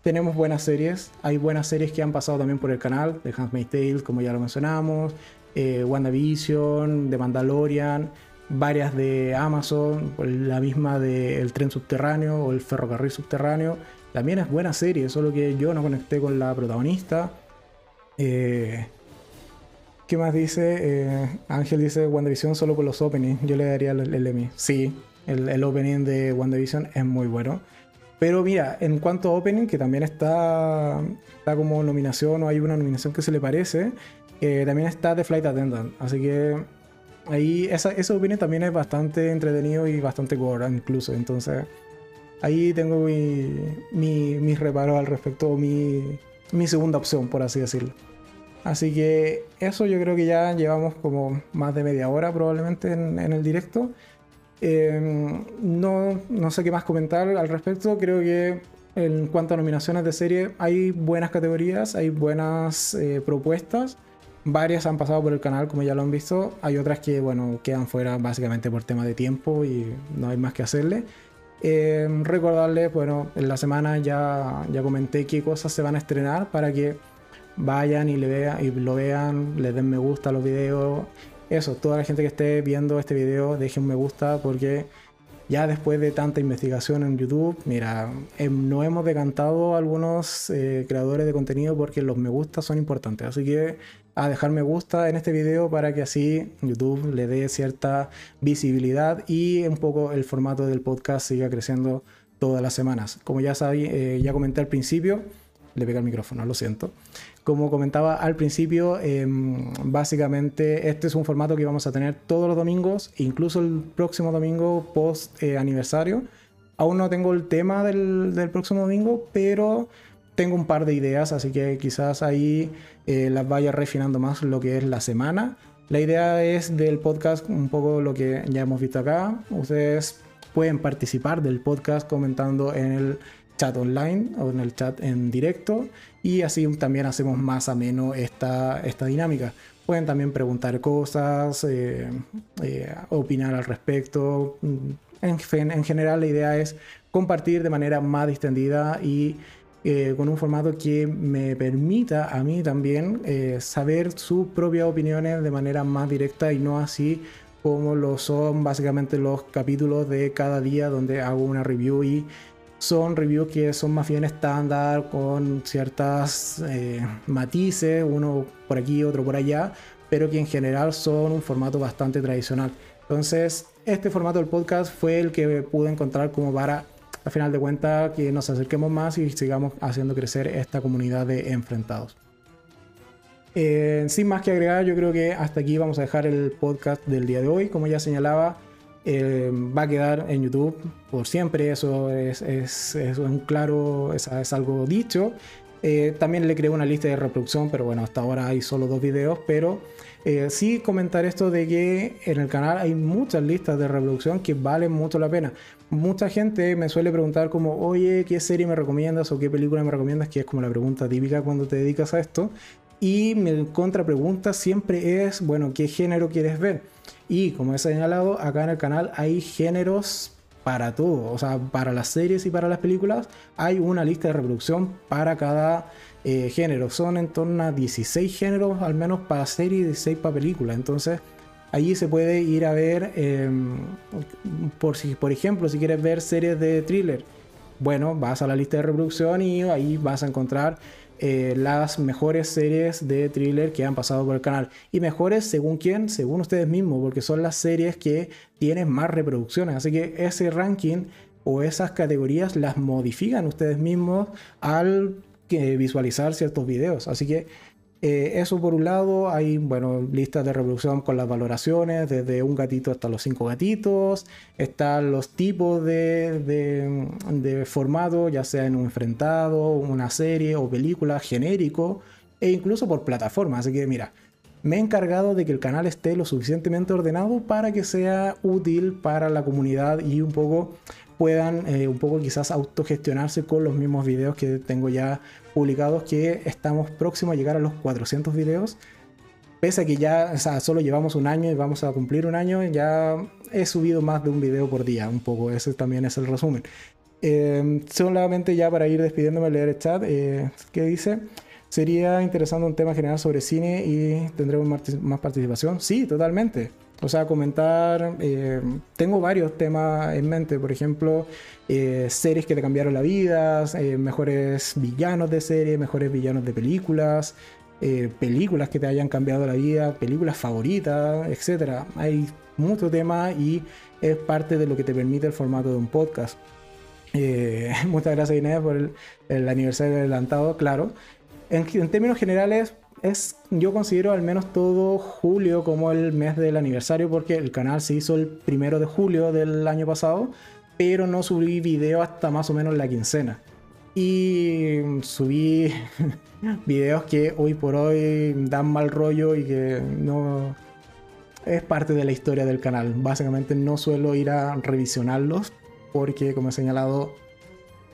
tenemos buenas series. Hay buenas series que han pasado también por el canal, de Handmaid's Tale, como ya lo mencionamos, eh, WandaVision, The Mandalorian, varias de Amazon, la misma de El tren subterráneo o El ferrocarril subterráneo. También es buena serie, solo que yo no conecté con la protagonista. Eh, ¿Qué más dice? Eh, Ángel dice WandaVision solo por los openings. Yo le daría el, el Emmy. Sí, el, opening de WandaVision es muy bueno. Pero mira, en cuanto a opening, que también está, está como nominación o hay una nominación que se le parece, eh, también está The Flight Attendant. Así que ahí esa, ese opening también es bastante entretenido y bastante gore incluso. Entonces ahí tengo mi, mis reparos al respecto, mi, mi segunda opción, por así decirlo. Así que eso yo creo que ya llevamos como más de media hora probablemente en, el directo. Em, no, no sé qué más comentar al respecto. Creo que en cuanto a nominaciones de serie hay buenas categorías, hay buenas eh, propuestas. Varias han pasado por el canal, como ya lo han visto. Hay otras que, bueno, quedan fuera básicamente por tema de tiempo y no hay más que hacerle. Eh, recordarles, bueno, en la semana ya, ya comenté qué cosas se van a estrenar para que vayan y, le vean, y lo vean, les den me gusta a los videos. Eso, toda la gente que esté viendo este video, dejen un me gusta porque ya después de tanta investigación en YouTube, mira, em, no hemos decantado algunos eh, creadores de contenido porque los me gusta son importantes. Así que a dejar me gusta en este video para que así YouTube le dé cierta visibilidad y un poco el formato del podcast siga creciendo todas las semanas. Como ya sabí, eh, ya comenté al principio, le pega el micrófono, lo siento. Como comentaba al principio, em, básicamente este es un formato que vamos a tener todos los domingos, incluso el próximo domingo post eh, aniversario. Aún no tengo el tema del, próximo domingo, pero tengo un par de ideas, así que quizás ahí eh, las vaya refinando más lo que es la semana. La idea es del podcast un poco lo que ya hemos visto acá. Ustedes pueden participar del podcast comentando en el chat online o en el chat en directo y así también hacemos más ameno esta, esta dinámica. Pueden también preguntar cosas, eh, eh, opinar al respecto. En, en, general la idea es compartir de manera más distendida y eh, con un formato que me permita a mí también saber sus propias opiniones de manera más directa y no así como lo son básicamente los capítulos de cada día donde hago una review y son reviews que son más bien estándar, con ciertas eh, matices, uno por aquí, otro por allá, pero que en general son un formato bastante tradicional. Entonces, este formato del podcast fue el que pude encontrar como para al final de cuentas que nos acerquemos más y sigamos haciendo crecer esta comunidad de enfrentados. Eh, sin más que agregar, yo creo que hasta aquí vamos a dejar el podcast del día de hoy. Como ya señalaba, eh, va a quedar en YouTube por siempre, eso es, es, un claro, es, algo dicho. Eh, también le creo una lista de reproducción, pero bueno, hasta ahora hay solo dos videos, pero eh, sí comentar esto de que en el canal hay muchas listas de reproducción que valen mucho la pena. Mucha gente me suele preguntar como, oye, ¿qué serie me recomiendas o qué película me recomiendas? Que es como la pregunta típica cuando te dedicas a esto. Y mi contrapregunta siempre es, bueno, ¿qué género quieres ver? Y como he señalado, acá en el canal hay géneros para todo, o sea, para las series y para las películas hay una lista de reproducción para cada eh, género. Son en torno a 16 géneros, al menos para series y 16 para películas. Entonces, allí se puede ir a ver, em, por, si, por ejemplo, si quieres ver series de thriller, bueno, vas a la lista de reproducción y ahí vas a encontrar eh, las mejores series de thriller que han pasado por el canal. Y mejores según quién, según ustedes mismos, porque son las series que tienen más reproducciones. Así que ese ranking o esas categorías las modifican ustedes mismos al visualizar ciertos videos. Así que eh, eso por un lado, hay bueno, listas de reproducción con las valoraciones, desde un gatito hasta los cinco gatitos, están los tipos de, de, formato, ya sea en un enfrentado, una serie o película genérico, e incluso por plataforma. Así que mira, me he encargado de que el canal esté lo suficientemente ordenado para que sea útil para la comunidad y un poco puedan eh, un poco quizás autogestionarse con los mismos videos que tengo ya publicados, que estamos próximos a llegar a los 400 videos. Pese a que ya o sea, solo llevamos un año y vamos a cumplir un año, ya he subido más de un video por día, un poco, ese también es el resumen. Eh, solamente ya para ir despidiéndome, leer el chat, eh, ¿qué dice? Sería interesante un tema general sobre cine y tendremos más participación. Sí, totalmente. O sea, comentar, eh, tengo varios temas en mente, por ejemplo, eh, series que te cambiaron la vida, eh, mejores villanos de series, mejores villanos de películas, películas que te hayan cambiado la vida, películas favoritas, etc. Hay mucho tema y es parte de lo que te permite el formato de un podcast. muchas gracias Inés por el, aniversario adelantado, claro. En términos generales, es, yo considero al menos todo julio como el mes del aniversario porque el canal se hizo el primero de julio del año pasado, pero no subí video hasta más o menos la quincena. Y subí videos que hoy por hoy dan mal rollo y que no es parte de la historia del canal. Básicamente no suelo ir a revisionarlos porque como he señalado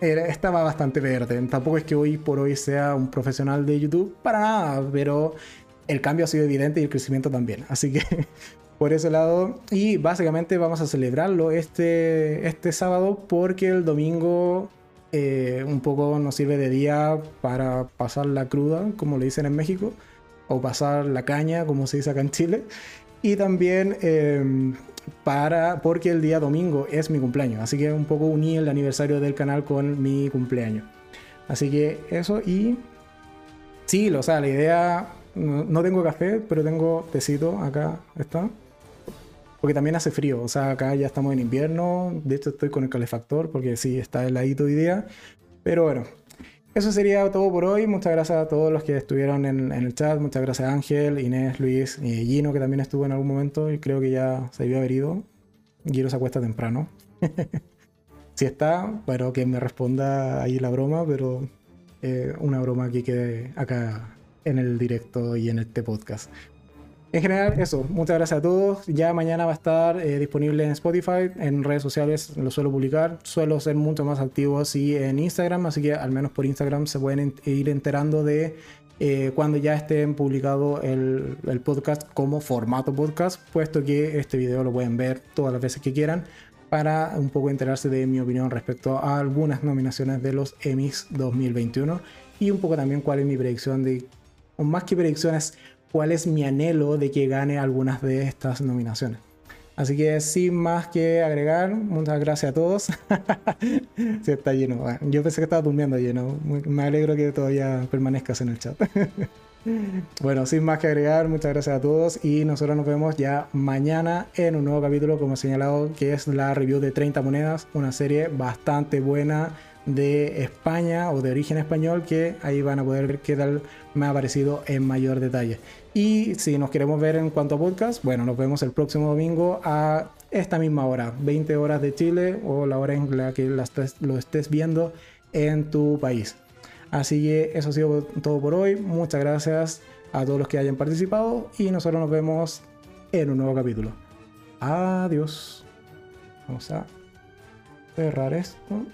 estaba bastante verde. Tampoco es que hoy por hoy sea un profesional de YouTube, para nada, pero el cambio ha sido evidente y el crecimiento también. Así que por ese lado, y básicamente vamos a celebrarlo este, este sábado porque el domingo eh, un poco nos sirve de día para pasar la cruda, como le dicen en México, o pasar la caña, como se dice acá en Chile. Y también em, para, porque el día domingo es mi cumpleaños. Así que un poco uní el aniversario del canal con mi cumpleaños. Así que eso y... Sí, o sea, la idea... No, tengo café, pero tengo tecito acá. Está. Porque también hace frío. O sea, acá ya estamos en invierno. De hecho, estoy con el calefactor porque sí, está heladito hoy día. Pero bueno, eso sería todo por hoy. Muchas gracias a todos los que estuvieron en, el chat. Muchas gracias a Ángel, Inés, Luis y Gino, que también estuvo en algún momento y creo que ya se había haber ido. Gino se acuesta temprano. si está, bueno, que me responda ahí la broma, pero eh, una broma que quede acá en el directo y en este podcast. En general, eso. Muchas gracias a todos. Ya mañana va a estar eh, disponible en Spotify. En redes sociales lo suelo publicar. Suelo ser mucho más activo así en Instagram. Así que al menos por Instagram se pueden ir enterando de eh, cuando ya esté publicado el, el, podcast como formato podcast. Puesto que este video lo pueden ver todas las veces que quieran. Para un poco enterarse de mi opinión respecto a algunas nominaciones de los Emmys 2021. Y un poco también cuál es mi predicción de. O más que predicciones cuál es mi anhelo de que gane algunas de estas nominaciones. Así que sin más que agregar, muchas gracias a todos. sí, está lleno. yo pensé que estaba durmiendo lleno. Me alegro que todavía permanezcas en el chat. Bueno, sin más que agregar, muchas gracias a todos y nosotros nos vemos ya mañana en un nuevo capítulo, como he señalado, que es la review de 30 monedas, una serie bastante buena de España o de origen español que ahí van a poder ver qué tal me ha parecido en mayor detalle. Y si nos queremos ver en cuanto a podcast, bueno, nos vemos el próximo domingo a esta misma hora, 20 horas de Chile o la hora en la que lo estés viendo en tu país. Así que eso ha sido todo por hoy. Muchas gracias a todos los que hayan participado y nosotros nos vemos en un nuevo capítulo. Adiós. Vamos a cerrar esto.